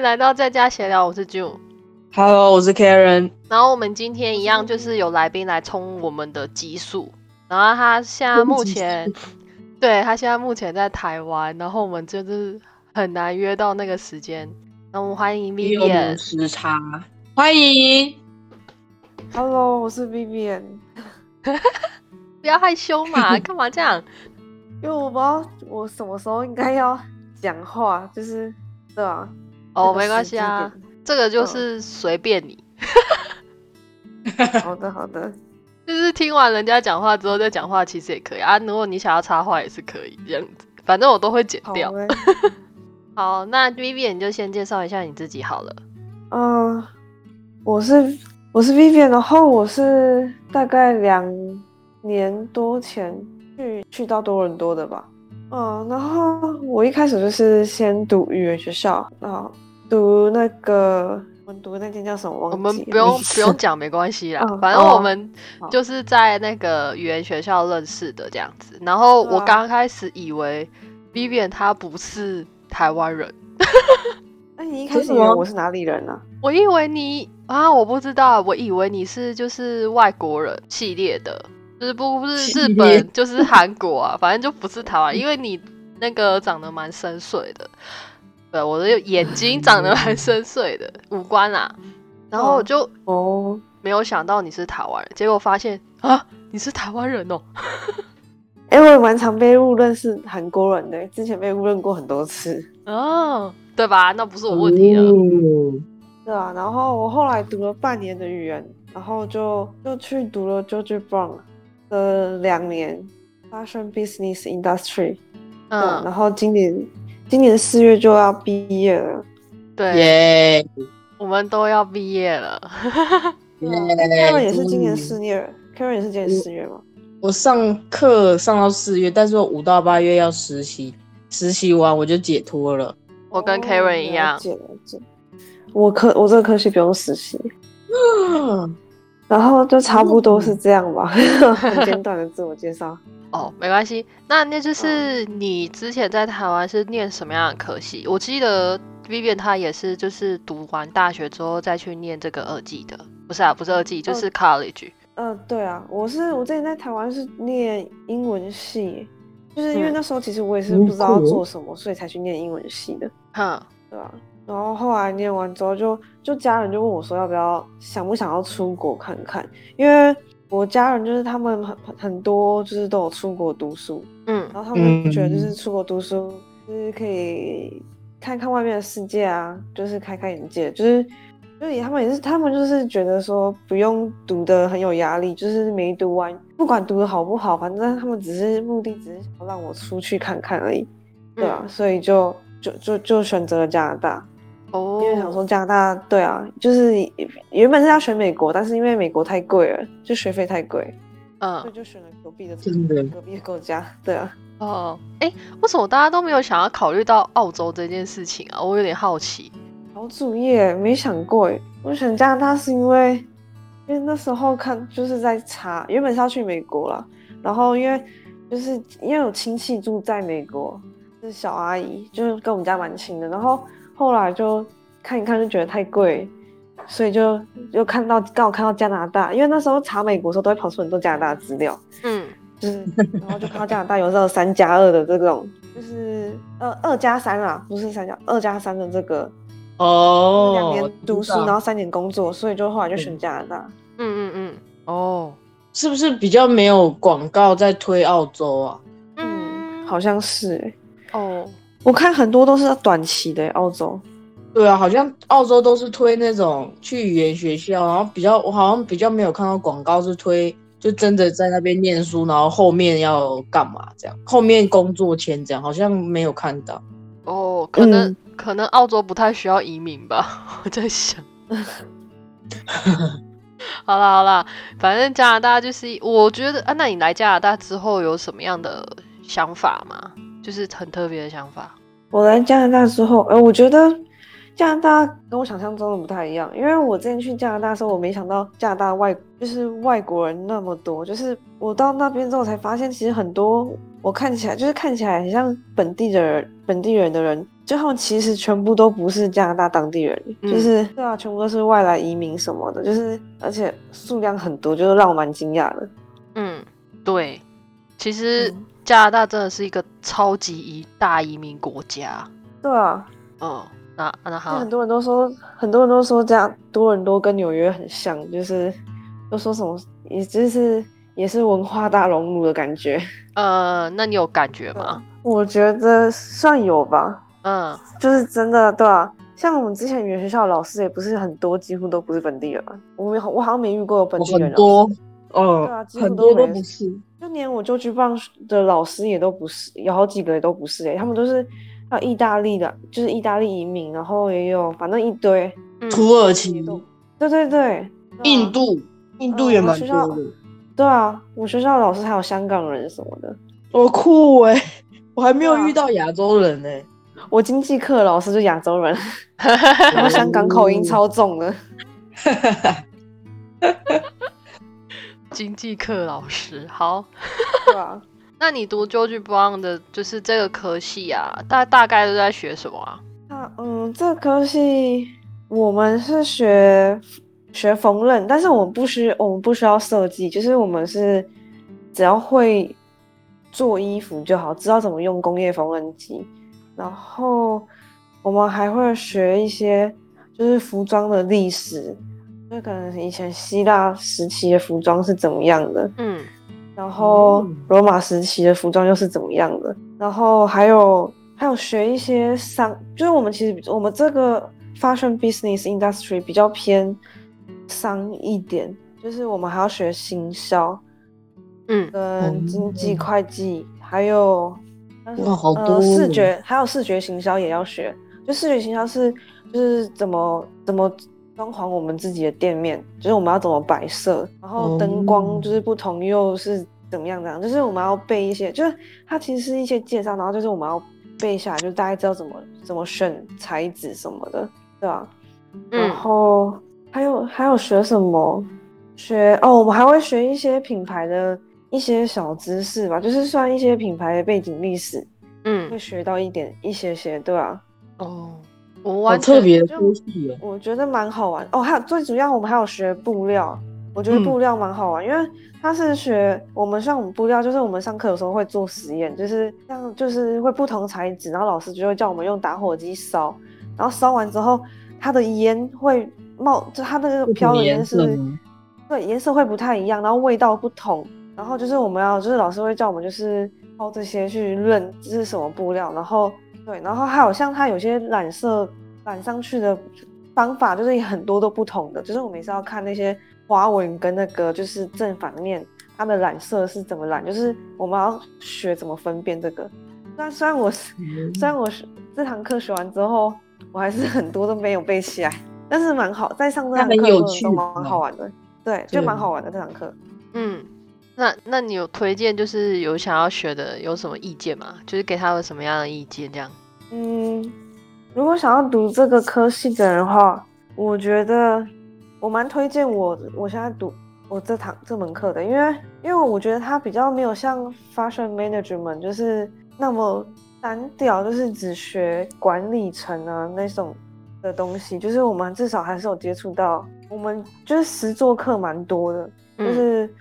迎来到在家闲聊，我是 June。Hello，我是 Karen。然后我们今天一样就是有来宾来冲我们的集数，然后他现在目前，对他现在目前在台湾，然后我们就是很难约到那个时间。那我们欢迎有 Vivian，时差，欢迎。Hello，我是 Vivian。不要害羞嘛，干嘛这样？因为我不知道我什么时候应该要讲话，就是对啊。哦，没关系啊，这个就是随便你，好的，好的。就是听完人家讲话之后再讲话，其实也可以啊。如果你想要插话也是可以这样子，反正我都会剪好掉。嘞。好，那 Vivian 你就先介绍一下你自己好了。嗯、我是我是 Vivian，然后我是大概两年多前去去到多伦多的吧。嗯，然后我一开始就是先读语言学校，然后读那个我们读那间叫什么？忘我们不用不用讲，没关系啦。嗯反正哦我们就是在那个语言学校认识的这样子。然后我刚开始以为 Vivian 她不是台湾人，那你一开始以为我是哪里人啊？我以为你啊，我不知道，我以为你是就是外国人系列的，就是不不是日本就是韩国啊，反正就不是台湾，因为你那个长得蛮深邃的，对，我的眼睛长得蛮深邃的，五官啊，然后我就哦，没有想到你是台湾人，结果发现啊，你是台湾人哦。哎、我也蛮常被误认是韩国人的，之前被误认过很多次。哦，对吧？那不是我问题了。嗯对啊，然后我后来读了半年的语言，然后就就去读了 George Brown 的两年 Fashion Business Industry。嗯，然后今年今年四月就要毕业了。对，耶我们都要毕业了。耶 Karen 也是今年四月，Karen 也是今年四月吗。我上课上到四月，但是我五到八月要实习，实习完我就解脱了。我跟哦 Karen 一样了解了解。我科我这个科系不用实习，然后就差不多是这样吧，很简短的自我介绍。哦，没关系。那那就是你之前在台湾是念什么样的科系？我记得 Vivian 她也是，就是读完大学之后再去念这个二技的，不是啊，不是二技，就是 college。呃，对啊，我是我之前在台湾是念英文系，就是因为嗯那时候其实我也是嗯不知道做什么，所以才去念英文系的，哼，对啊。然后后来念完之后就，就家人就问我说要不要想不想要出国看看，因为我家人就是他们很很很多就是都有出国读书，嗯然后他们觉得就嗯。是出国读书就是可以看看外面的世界啊，就是开开眼界，就是就是也他们也是他们就是觉得说不用读的很有压力，就是没读完不管读的好不好，反正他们只是目的只是想让我出去看看而已，对啊，嗯所以就就就就选择了加拿大，哦，因为想说加拿大对啊，就是原本是要选美国，但是因为美国太贵了，就学费太贵，嗯所以嗯，就选了隔壁的真的隔壁的国家，对啊。哦，哎，为什么大家都没有想要考虑到澳洲这件事情啊？我有点好奇。好主业没想过哎，我选加拿大是因为，因为那时候看就是在查，原本是要去美国了，然后因为就是因为有亲戚住在美国，是小阿姨，就是跟我们家蛮亲的，然后后来就看一看就觉得太贵，所以就又看到刚好看到加拿大，因为那时候查美国的时候都会跑出很多加拿大的资料，嗯。就是，然后就看到加拿大有这种三加二的这种，就是呃二加三啊，不是三加二加三的这个哦，两年读书，然后三年工作，所以就后来就选加拿大。嗯嗯嗯，哦，是不是比较没有广告在推澳洲啊？嗯，好像是欸。哦，我看很多都是短期的欸澳洲。对啊，好像澳洲都是推那种去语言学校，然后比较我好像比较没有看到广告是推就真的在那边念书，然后后面要干嘛这样，后面工作签这样，好像没有看到。哦，可能、嗯可能澳洲不太需要移民吧，我在想。好啦好啦，反正加拿大就是，我觉得啊，那你来加拿大之后有什么样的想法吗？就是很特别的想法。我来加拿大之后，呃，我觉得加拿大跟我想象中的不太一样，因为我之前去加拿大的时候，我没想到加拿大外就是外国人那么多，就是我到那边之后才发现，其实很多我看起来就是看起来很像本地的人，本地人的人就他们其实全部都不是加拿大当地人，嗯。就是对啊，全部都是外来移民什么的，就是而且数量很多，就是让我蛮惊讶的。嗯，对，其实嗯加拿大真的是一个超级移大移民国家。对啊，嗯，那那好很，多人都说，很多人都说这样多伦多跟纽约很像，就是都说什么，也就是也是文化大熔炉的感觉。呃，那你有感觉吗？我觉得算有吧，嗯，就是真的，对啊。像我们之前语言学校的老师也不是很多，几乎都不是本地人啊。我没有，我好像没遇过有本地人。很多，嗯，对啊几乎很多都没都不是。就连我就去棒的老师也都不是，有好几个也都不是诶、他们都是还有意大利的，就是意大利移民，然后也有反正一堆，嗯土耳其对对印，度，印度也蛮多的，对啊，我学校的老师还有香港人什么的，好酷哎！我还没有遇到亚洲人呢。我经济课老师就亚洲人，然后香港口音超重的，经济课老师好。对啊，那你读 George Brown 的，就是这个科系啊，大大概都在学什么啊？啊嗯，这科系我们是学学缝纫，但是我们不需我们不需要设计，就是我们是只要会做衣服就好，知道怎么用工业缝纫机，然后我们还会学一些就是服装的历史，就可能以前希腊时期的服装是怎么样的，嗯。然后嗯罗马时期的服装又是怎么样的，然后还有还有学一些商，就是我们其实我们这个 fashion business industry 比较偏商一点，就是我们还要学行销嗯。跟经济嗯会计，还有哇好多呃视哦觉，还有视觉行销也要学。就视觉行销是就是怎么怎么装潢我们自己的店面，就是我们要怎么摆设，然后灯光哦就是不同又是怎么样这样，就是我们要背一些，就是它其实是一些介绍，然后就是我们要背下来，就是大概知道怎么怎么选材质什么的，对吧、然嗯。后还有还有学什么？学哦，我们还会学一些品牌的一些小知识吧，就是算一些品牌的背景历史，嗯。会学到一点一些些，对吧、哦，我好完全特别。我觉得蛮好玩哦。还有最主要，我们还有学布料，我觉得嗯布料蛮好玩，因为它是学我们像我们布料，就是我们上课有时候会做实验，就是像就是会不同材质，然后老师就会叫我们用打火机烧，然后烧完之后，它的烟会冒，就它那个飘的烟是？对，颜色会不太一样，然后味道不同，然后就是我们要，就是老师会叫我们就是靠这些去论这是什么布料，然后对，然后还有像它有些染色染上去的方法，就是也很多都不同的，就是我们也是要看那些花纹跟那个就是正反面它的染色是怎么染，就是我们要学怎么分辨这个。虽然虽然我虽然我是这堂课学完之后，我还是很多都没有背起来，但是蛮好，在上这堂课都蛮好玩的，对，就对蛮好玩的这堂课。嗯，那那你有推荐就是有想要学的有什么意见吗？就是给他们什么样的意见这样？嗯，如果想要读这个科系的人的话，我觉得我蛮推荐我我现在读我这堂这门课的，因为因为我觉得它比较没有像 fashion management 就是那么单调，就是只学管理层啊那种的东西，就是我们至少还是有接触到，我们就是实作课蛮多的，就嗯是就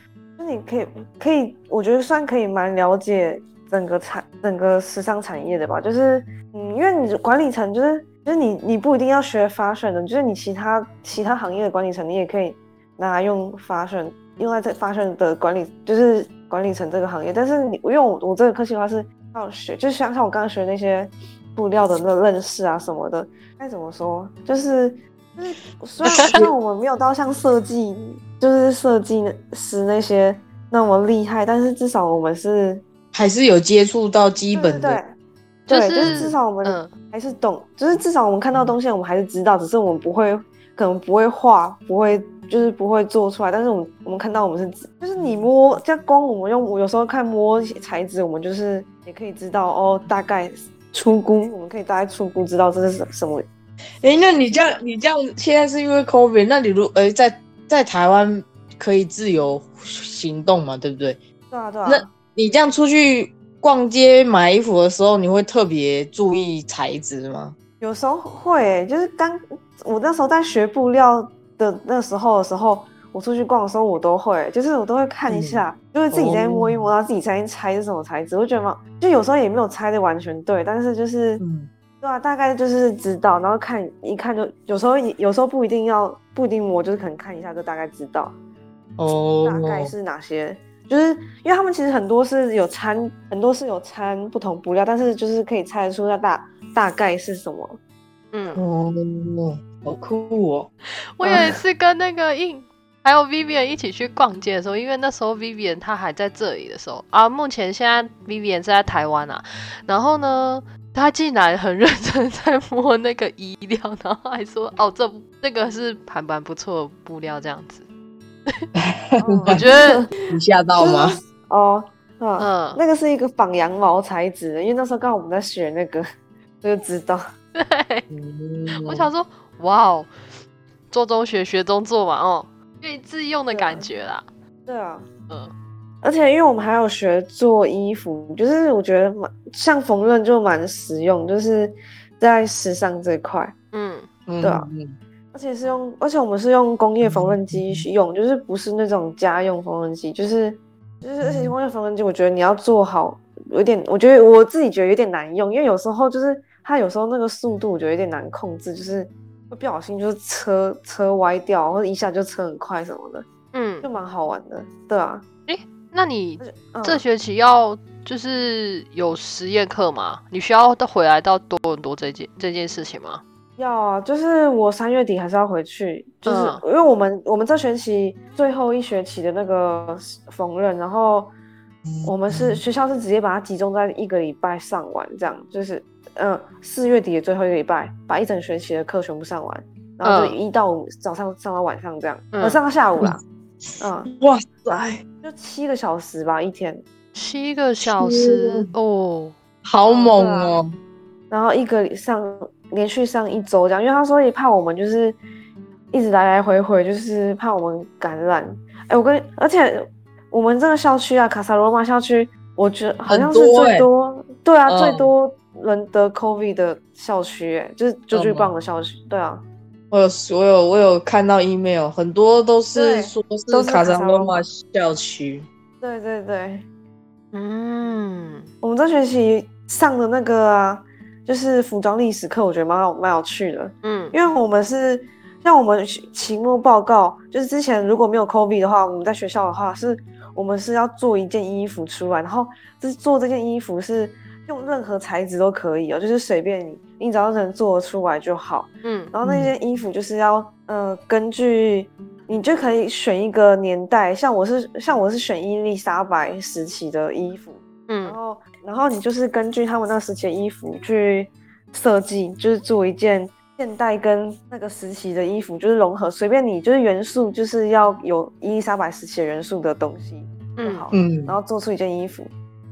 你可以可以，我觉得算可以蛮了解整个产整个时尚产业的吧。就是嗯，因为你管理层就是就是你你不一定要学 fashion 的，就是你其他其他行业的管理层你也可以拿来用 fashion 用在这 fashion 的管理就是管理层这个行业。但是你因为我我这个科系的话是要学，就像像我刚刚学那些布料的那个认识啊什么的，该怎么说就是。就是虽然虽然我们没有到像设计，就是设计师那些那么厉害，但是至少我们是还是有接触到基本的，对对，就就是是至少我们嗯还是懂，就是至少我们看到东西，我们还是知道，只是我们不会，可能不会画，不会就是不会做出来，但是我们我们看到我们是，就是你摸，像光我们用，我有时候看摸材质，我们就是也可以知道哦，大概出估，我们可以大概出估知道这是什什么。哎，那你这样，你这样现在是因为 COVID，那你如呃在在台湾可以自由行动嘛，对不对？对啊对啊，那你这样出去逛街买衣服的时候，你会特别注意材质吗？有时候会欸、就是刚我那时候在学布料的那时候的时候，我出去逛的时候，我都会，就是我都会看一下，就是自己在摸一摸，然后自己在猜是什么材质。我觉得嘛，就有时候也没有猜的完全对，但是就是，嗯对啊，大概就是知道，然后看一看就，有时候有时候不一定要不一定摸，就是可能看一下就大概知道哦，大概是哪些。就是因为他们其实很多是有掺，很多是有掺不同布料，但是就是可以猜得出它大大概是什么。嗯，哦，好酷哦！我有一次跟那个印还有 Vivian 一起去逛街的时候，因为那时候 Vivian 她还在这里的时候啊，目前现在 Vivian 是在台湾啊，然后呢，她竟然很认真在摸那个衣料，然后还说哦，这这个是还蛮不错的布料，这样子。我觉得你吓到吗？哦，嗯，嗯，那个是一个仿羊毛材质的，因为那时候刚好我们在学那个，就知道。对，嗯我想说，哇哦，做中学学中做嘛，哦，可以自用的感觉啦。对啊，嗯而且因为我们还有学做衣服，就是我觉得蛮像缝纫就蛮实用，就是在时尚这块，嗯。嗯对啊而且是用，而且我们是用工业缝纫机去用，就是不是那种家用缝纫机，就是就是而且工业缝纫机，我觉得你要做好，有点，我觉得我自己觉得有点难用，因为有时候就是它有时候那个速度我觉得有点难控制，就是会不小心就是车车歪掉，或者一下就车很快什么的，嗯。就，蛮好玩的，对啊。那你这学期要就是有实验课吗？你需要到回来到多伦多这件这件事情吗？要啊，就是我三月底还是要回去，就是、嗯。因为我们我们这学期最后一学期的那个缝纫，然后我们是学校是直接把它集中在一个礼拜上完，这样就是嗯四月底的最后一个礼拜把一整学期的课全部上完，然后就嗯。一到五早上上到晚上这样，嗯。呃上到下午啦，嗯。哇塞，就七个小时吧一天，七个小时哦，好猛哦！然后一个上连续上一周这样，因为他说也怕我们就是一直来来回回，就是怕我们感染。哎，我跟而且我们这个校区啊，卡萨罗马校区，我觉得好像是很多欸最多，对啊，嗯最多人得 COVID 的校区，哎，就是九巨嗯棒的校区，对啊，我有我有我有看到 email，很多都是说都是是卡卡萨罗马萨罗马校区。对对对，嗯，我们这学期上的那个啊，就是服装历史课，我觉得蛮好蛮有趣的。嗯因为我们是像我们期末报告，就是之前如果没有 COVID 的话，我们在学校的话，是我们是要做一件衣服出来，然后这做这件衣服是用任何材质都可以哦，就是随便你，你只要能做得出来就好。嗯。然后那件衣服就是要呃根据你就可以选一个年代，像我是像我是选伊丽莎白时期的衣服，嗯。然嗯后，然后你就是根据他们那个时期的衣服去设计，就是做一件现代跟那个时期的衣服，就是融合，随便你就是元素，就是要有伊丽莎白时期的元素的东西就嗯。好，嗯。然后做出一件衣服。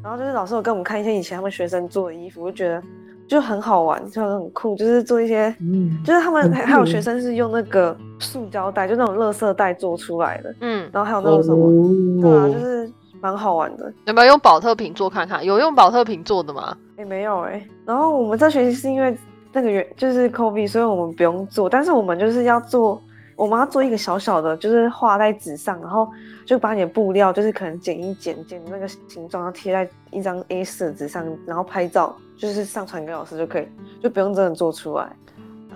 然后就是老师有跟我们看一些以前他们学生做的衣服，我就觉得就很好玩，就很酷，就是做一些，嗯就是他们还还有学生是用那个塑胶袋，就那种垃圾袋做出来的，嗯，然后还有那种什么，对啊，哦就是蛮好玩的。有没有用保特瓶做看看？有用保特瓶做的吗？也、没有哎、然后我们这学期是因为那个原就是 COVID，所以我们不用做，但是我们就是要做，我们要做一个小小的，就是画在纸上，然后就把你的布料，就是可能剪一剪，剪那个形状，然后贴在一张 A 4的纸上，然后拍照，就是上传给老师就可以，就不用真的做出来。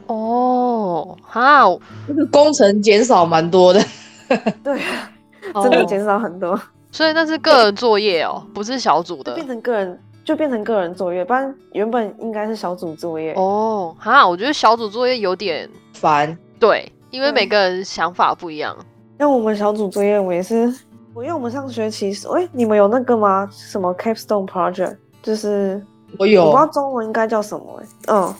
哦，哈，这个工程减少蛮多的。对啊，哦真的减少很多，所以那是个人作业哦，不是小组的就变成个人，就变成个人作业，不然原本应该是小组作业。哦。哈，我觉得小组作业有点烦，对，因为每个人想法不一样。那我们小组作业，我也是，我因为我们上学期是，哎、你们有那个吗？什么 capstone project？就是我有我不知道中文应该叫什么、欸，嗯，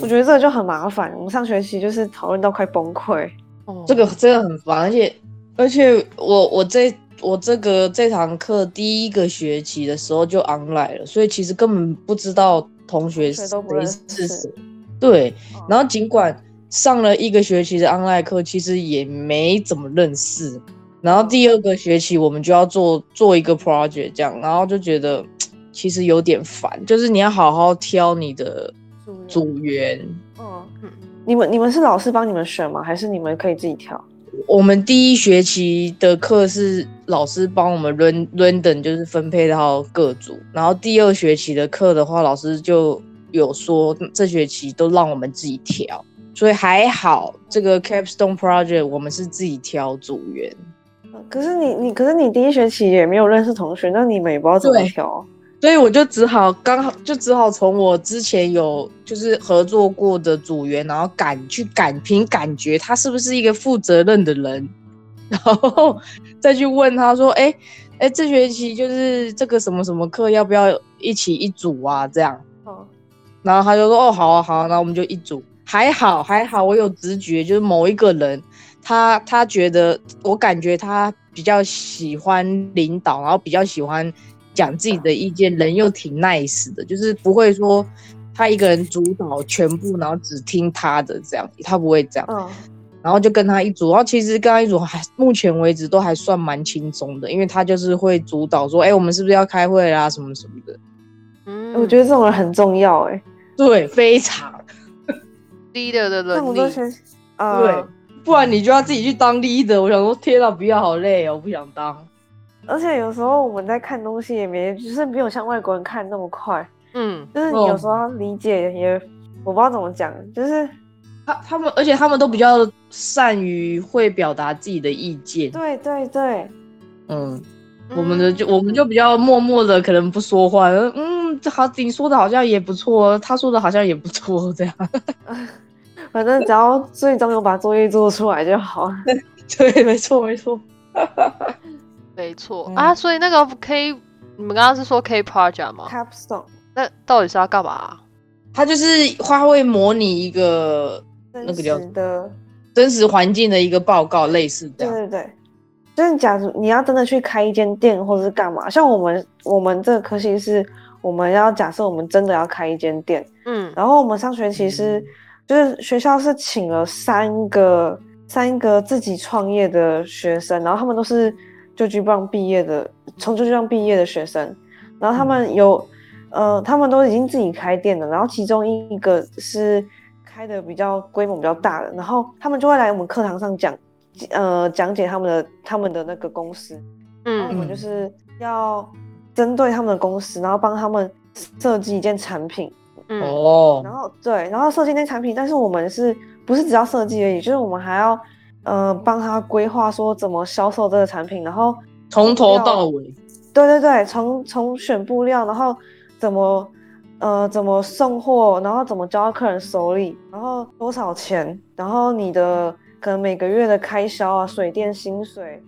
我觉得这个就很麻烦。我们上学期就是讨论到快崩溃。哦，这个真的很烦，而且而且我我这我这个这堂课第一个学期的时候就 online 了，所以其实根本不知道同学谁是谁。对，哦然后尽管上了一个学期的 online 课，其实也没怎么认识。然后第二个学期我们就要做做一个 project 这样，然后就觉得其实有点烦，就是你要好好挑你的组员。嗯嗯，你们你们是老师帮你们选吗？还是你们可以自己挑？我们第一学期的课是老师帮我们轮轮等，就是分配到各组。然后第二学期的课的话，老师就有说这学期都让我们自己挑，所以还好。这个 Capstone Project 我们是自己挑组员。可是你你可是你第一学期也没有认识同学，那你们也不知道怎么挑。所以我就只好刚好就只好从我之前有就是合作过的组员，然后感去感凭感觉他是不是一个负责任的人，然后再去问他说，哎哎，这学期就是这个什么什么课要不要一起一组啊？这样，然后他就说，哦，好啊好啊，那我们就一组。还好还好，我有直觉，就是某一个人，他他觉得我感觉他比较喜欢领导，然后比较喜欢。讲自己的意见，人又挺 nice 的，就是不会说他一个人主导全部，然后只听他的这样，他不会这样。嗯，然后就跟他一组，然后其实跟他一组还目前为止都还算蛮轻松的，因为他就是会主导说，哎，我们是不是要开会啦，什么什么的。嗯，我觉得这种人很重要，哎，对，非常 leader 的能力，对，不然你就要自己去当 leader。我想说，天哪，不要，好累哦，我不想当。而且有时候我们在看东西也没，就是没有像外国人看那么快。嗯，就是你有时候理解也，我不知道怎么讲，就是他他们，而且他们都比较善于会表达自己的意见。对对对，嗯，我们的就我们就比较默默的，可能不说话。嗯，好，你说的好像也不错，他说的好像也不错，这样。反正只要最终有把作业做出来就好。对，没错没错。没错啊，所以那个 K，你们刚刚是说 K project 吗？Capstone，那到底是要干嘛？它就是它会模拟一个那个叫的真实环境的一个报告，类似这样。对对对，就是假如你要真的去开一间店或者是干嘛，像我们我们这个科系是，我们要假设我们真的要开一间店，嗯，然后我们上学期是就是学校是请了三个三个自己创业的学生，然后他们都是。就巨棒毕业的，从就巨棒毕业的学生，然后他们有，呃，他们都已经自己开店了，然后其中一个是开的比较规模比较大的，然后他们就会来我们课堂上讲，呃，讲解他们的他们的那个公司，嗯，我们就是要针对他们的公司，然后帮他们设计一件产品，哦，然后对，然后设计那产品，但是我们是不是只要设计而已，就是我们还要。呃，帮他规划说怎么销售这个产品，然后从头到尾，对对对，从从选布料，然后怎么呃怎么送货，然后怎么交到客人手里，然后多少钱，然后你的可能每个月的开销啊，水电薪水，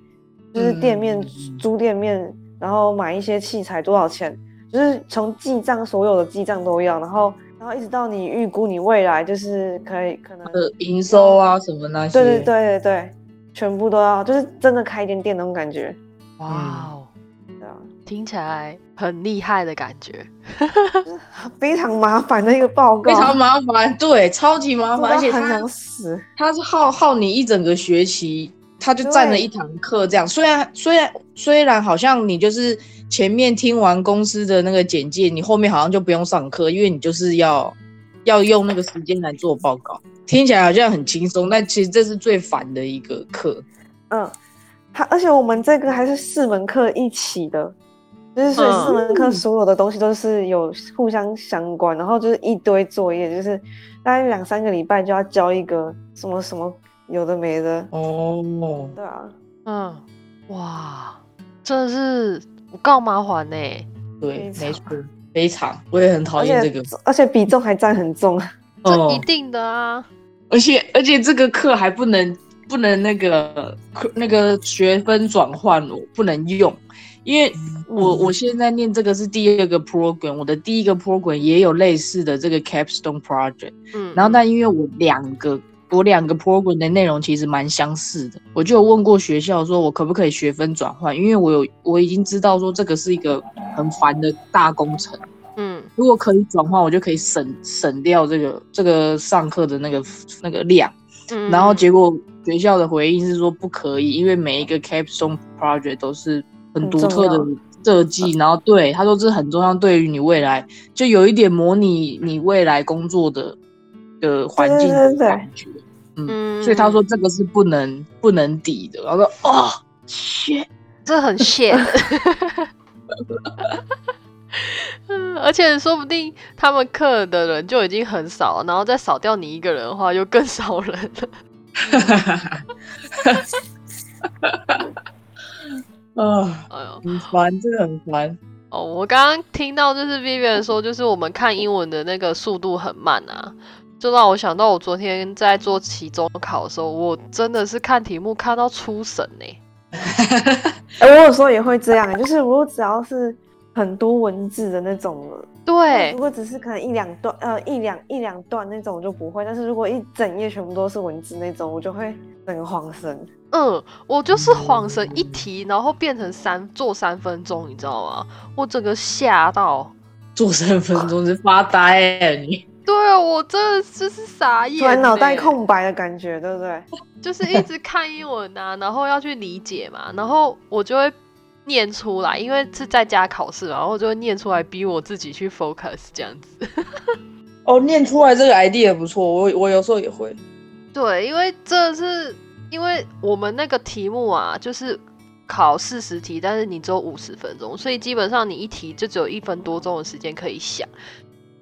就是店面租店面，然后买一些器材多少钱，就是从记账所有的记账都要，然后。然后一直到你预估你未来就是可以可能的营收啊什么那些，对对对对对，全部都要，就是真的开一间店那种感觉。哇哦，对啊，听起来很厉害的感觉，非常麻烦的一个报告，非常麻烦，对，超级麻烦，而且很想死。它是耗耗你一整个学期，它就占了一堂课这样。虽然虽然虽然好像你就是。前面听完公司的那个简介，你后面好像就不用上课，因为你就是要要用那个时间来做报告。听起来好像很轻松，但其实这是最烦的一个课。嗯，它而且我们这个还是四门课一起的，就是所以四门课所有的东西都是有互相相关，然后就是一堆作业，就是大概两三个礼拜就要交一个什么什么有的没的。哦，对啊，嗯，哇，真的是。我告麻烦呢，对，没错，非常，我也很讨厌这个，而且比重还占很重，这一定的啊，而且而且这个课还不能不能那个那个学分转换哦，不能用，因为我我现在念这个是第二个 program，我的第一个 program 也有类似的这个 capstone project，嗯，然后但因为我两个。我两个 program 的内容其实蛮相似的，我就有问过学校，说我可不可以学分转换，因为我有我已经知道说这个是一个很烦的大工程，嗯，如果可以转换，我就可以省省掉这个这个上课的那个那个量，嗯，然后结果学校的回应是说不可以，因为每一个 capstone project 都是很独特的设计，然后对他说这很重要，对于你未来就有一点模拟你未来工作的的环境的感觉，嗯，所以他说这个是不能不能抵的。然后说哦，谢，这很谢。嗯，而且说不定他们课的人就已经很少，然后再少掉你一个人的话，又更少人了。啊，哎呦，很烦，真的很烦。哦，我刚刚听到就是 Vivian 说，就是我们看英文的那个速度很慢啊，就让我想到我昨天在做期中考的时候，我真的是看题目看到出神呢。哎，我有时候也会这样，就是如果只要是。很多文字的那种了，对。如果只是可能一两段，呃，一两一两段那种我就不会。但是如果一整页全部都是文字那种，我就会整个晃神。嗯，我就是晃神一题，然后变成三做三分钟，你知道吗？我整个吓到，做三分钟是发呆哎你。对啊，我真的就是傻眼，突然脑袋空白的感觉，对不对？就是一直看英文啊，然后要去理解嘛，然后我就会。念出来，因为是在家考试，然后就会念出来，逼我自己去 focus 这样子。哦，念出来这个 idea 不错，我我有时候也会。对，因为这是因为我们那个题目啊，就是考四十题，但是你只有五十分钟，所以基本上你一题就只有一分多钟的时间可以想。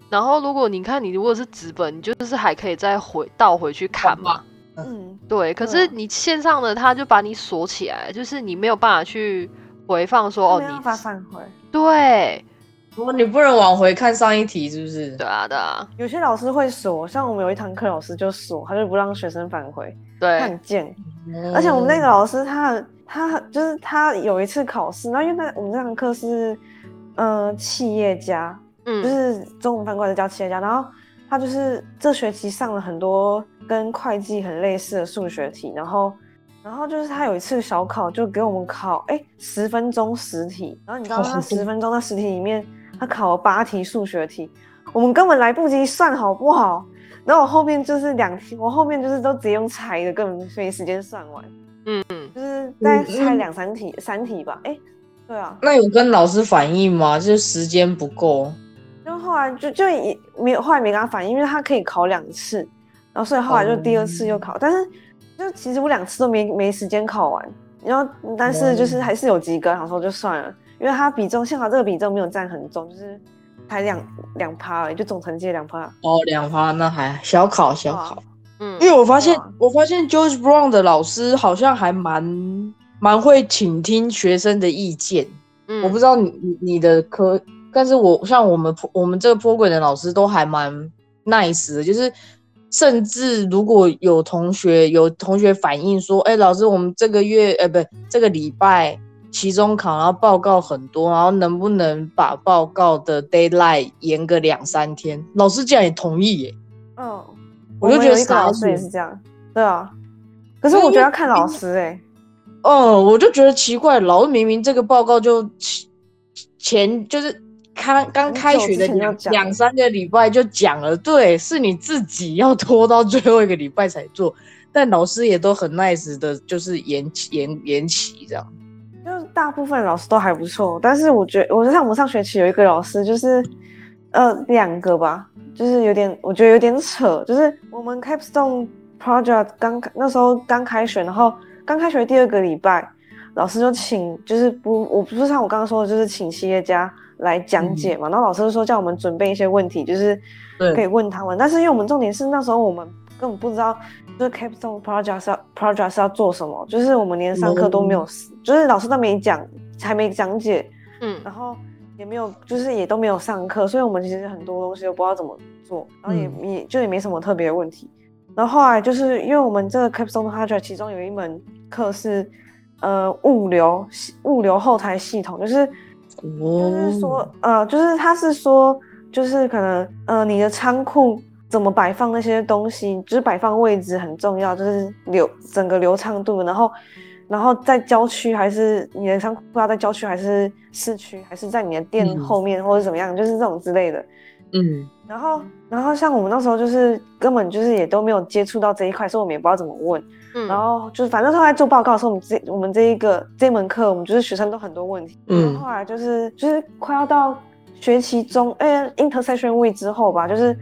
然后如果你看你如果是纸本，你就是还可以再回倒回去看嘛。嗯，对。可是你线上的，他就把你锁起来，就是你没有办法去。回放说哦，你发返回对，哦，你不能往回看上一题是不是？对啊，对啊，有些老师会锁，像我们有一堂课老师就锁，他就不让学生返回，对，很贱。而且我们那个老师他他就是他有一次考试，那因为那我们这堂课是嗯企业家，嗯，就是中文翻过来叫企业家，然后他就是这学期上了很多跟会计很类似的数学题，然后。然后就是他有一次小考，就给我们考，哎，十分钟十题。然后你知道他十分钟那十题里面，他考了八题数学题，我们根本来不及算好不好？然后我后面就是两题，我后面就是都直接用猜的，根本没时间算完。嗯嗯，就是再猜两三题，三题吧。哎，对啊。那有跟老师反映吗？就是时间不够。就后来就就也没有，后来没跟他反映，因为他可以考两次，然后所以后来就第二次又考，但是。就其实我两次都没没时间考完，然后但是就是还是有及格，想说就算了，因为他比重幸好这个比重没有占很重，就是才两两趴而已，就总成绩两趴。哦，两趴那还小考小考，嗯，因为我发现我发现 George Brown 的老师好像还蛮蛮会倾听学生的意见，嗯，我不知道你你的科，但是我像我们我们这个 program 的老师都还蛮 nice 的，就是。甚至如果有同学有同学反映说，哎，老师，我们这个月，呃，不，这个礼拜期中考，然后报告很多，然后能不能把报告的 deadline 延个两三天？老师竟然也同意耶。嗯，我就觉得老师也是这样。对啊，可是我觉得要看老师哎。哦，我就觉得奇怪，老师明明这个报告就前就是。刚刚开学的两两三个礼拜就讲了，对，是你自己要拖到最后一个礼拜才做，但老师也都很 nice 的，就是延延延期这样。就是大部分老师都还不错，但是我觉得，我觉得像我们上学期有一个老师，就是呃两个吧，就是有点，我觉得有点扯，就是我们 capstone project 刚那时候刚开学，然后刚开学第二个礼拜，老师就请，就是不，我不是像我刚刚说的，就是请企业家。来讲解嘛，然后老师就说叫我们准备一些问题，就是可以问他们。但是因为我们重点是那时候我们根本不知道，就是 capstone project 要 project 是要做什么，就是我们连上课都没有，就是老师都没讲，还没讲解，嗯，然后也没有，就是也都没有上课，所以我们其实很多东西都不知道怎么做，然后也也就也没什么特别的问题。然后后来就是因为我们这个 capstone project 其中有一门课是呃物流物流后台系统，就是。就是说，呃，就是他是说，就是可能，呃，你的仓库怎么摆放那些东西，就是摆放位置很重要，就是流整个流畅度。然后然后在郊区还是你的仓库要在郊区还是市区，还是在你的店嗯后面或者怎么样，就是这种之类的。嗯然后，然后像我们那时候就是根本就是也都没有接触到这一块，所以我们也不知道怎么问。嗯，然后就是反正后来做报告的时候，我们这我们这一个这门课，我们就是学生都很多问题。嗯然后后来就是就是快要到学期中，哎，intersection week 之后吧，就是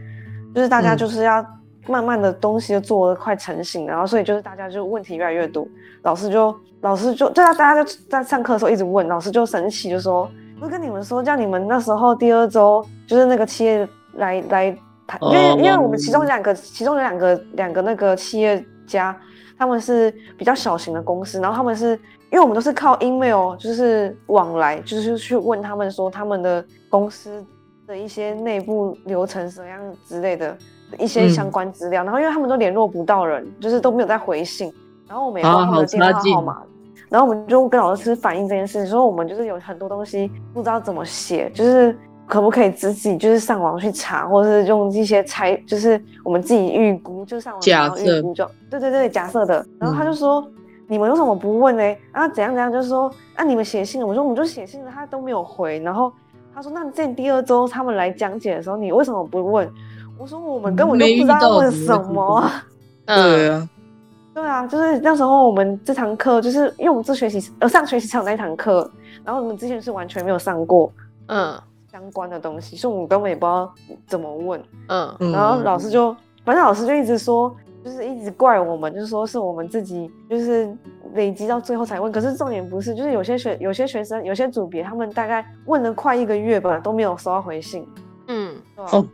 就是大家嗯就是要慢慢的东西就做的快成型，然后所以就是大家就问题越来越多，老师就老师就对啊，大家就在上课的时候一直问，老师就生气，就说不是跟你们说，叫你们那时候第二周就是那个企业来来谈，因为、哦因为我们其中两个其中有两个两个那个企业家。他们是比较小型的公司，然后他们是因为我们都是靠 email 就是往来，就是去问他们说他们的公司的一些内部流程怎么样之类的一些嗯相关资料，然后因为他们都联络不到人，就是都没有在回信，然后我们也不知道啊他们的电话号码，然后我们就跟老师反映这件事，说我们就是有很多东西不知道怎么写，就是可不可以自己就是上网去查，或者是用一些猜，就是我们自己预估，就上网然后假设预估就对对对假设的。然后他就说、你们为什么不问呢？啊怎样怎样，就是说啊你们写信了，我说我们就写信了，他都没有回。然后他说那这第二周他们来讲解的时候，你为什么不问？我说我们根本就不知道要问什么啊。对嗯，啊，对啊，就是那时候我们这堂课，就是因为我们这学期呃上学期才有那一堂课，然后我们之前是完全没有上过嗯相关的东西，所以我们根本也不知道怎么问。嗯嗯然后老师就，反正老师就一直说，就是一直怪我们，就是说是我们自己就是累积到最后才问。可是重点不是，就是有些学有些学生有些组别，他们大概问了快一个月吧，都没有收到回信。嗯，哦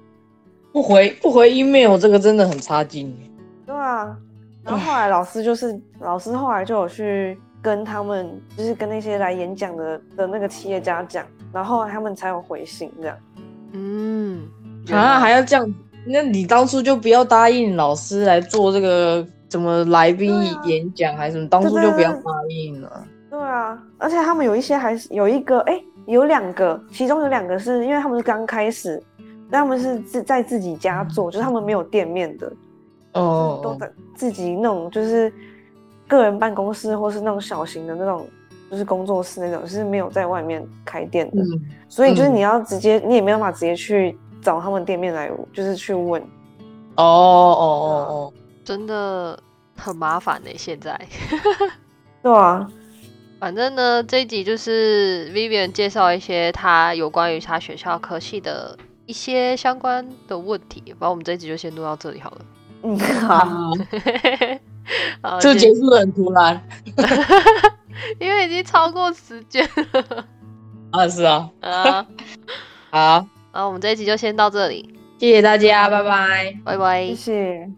不回不回 email 这个真的很差劲。对啊，然后后来老师就是老师后来就有去跟他们，就是跟那些来演讲的的那个企业家讲，然后他们才有回信这样。嗯，啊，还要这样？那你当初就不要答应老师来做这个怎么来宾演讲还是什么，当初就不要答应了。对啊，而且他们有一些还是有一个，哎，有两个，其中有两个是因为他们是刚开始，但他们是自在自己家做，就是他们没有店面的，哦，都在自己弄就是个人办公室或是那种小型的那种就是工作室那种，是没有在外面开店的。嗯，所以就是嗯你要直接，你也没有办法直接去找他们店面来，就是去问。哦哦哦哦真的很麻烦呢、现在。对啊，反正呢，这一集就是 Vivian 介绍一些他有关于他学校科系的一些相关的问题。反正我们这一集就先录到这里好了。嗯，好，这结束的很突然 因为已经超过时间了 啊，是啊，啊。好，那我们这一集就先到这里，谢谢大家，拜拜。拜拜谢。谢。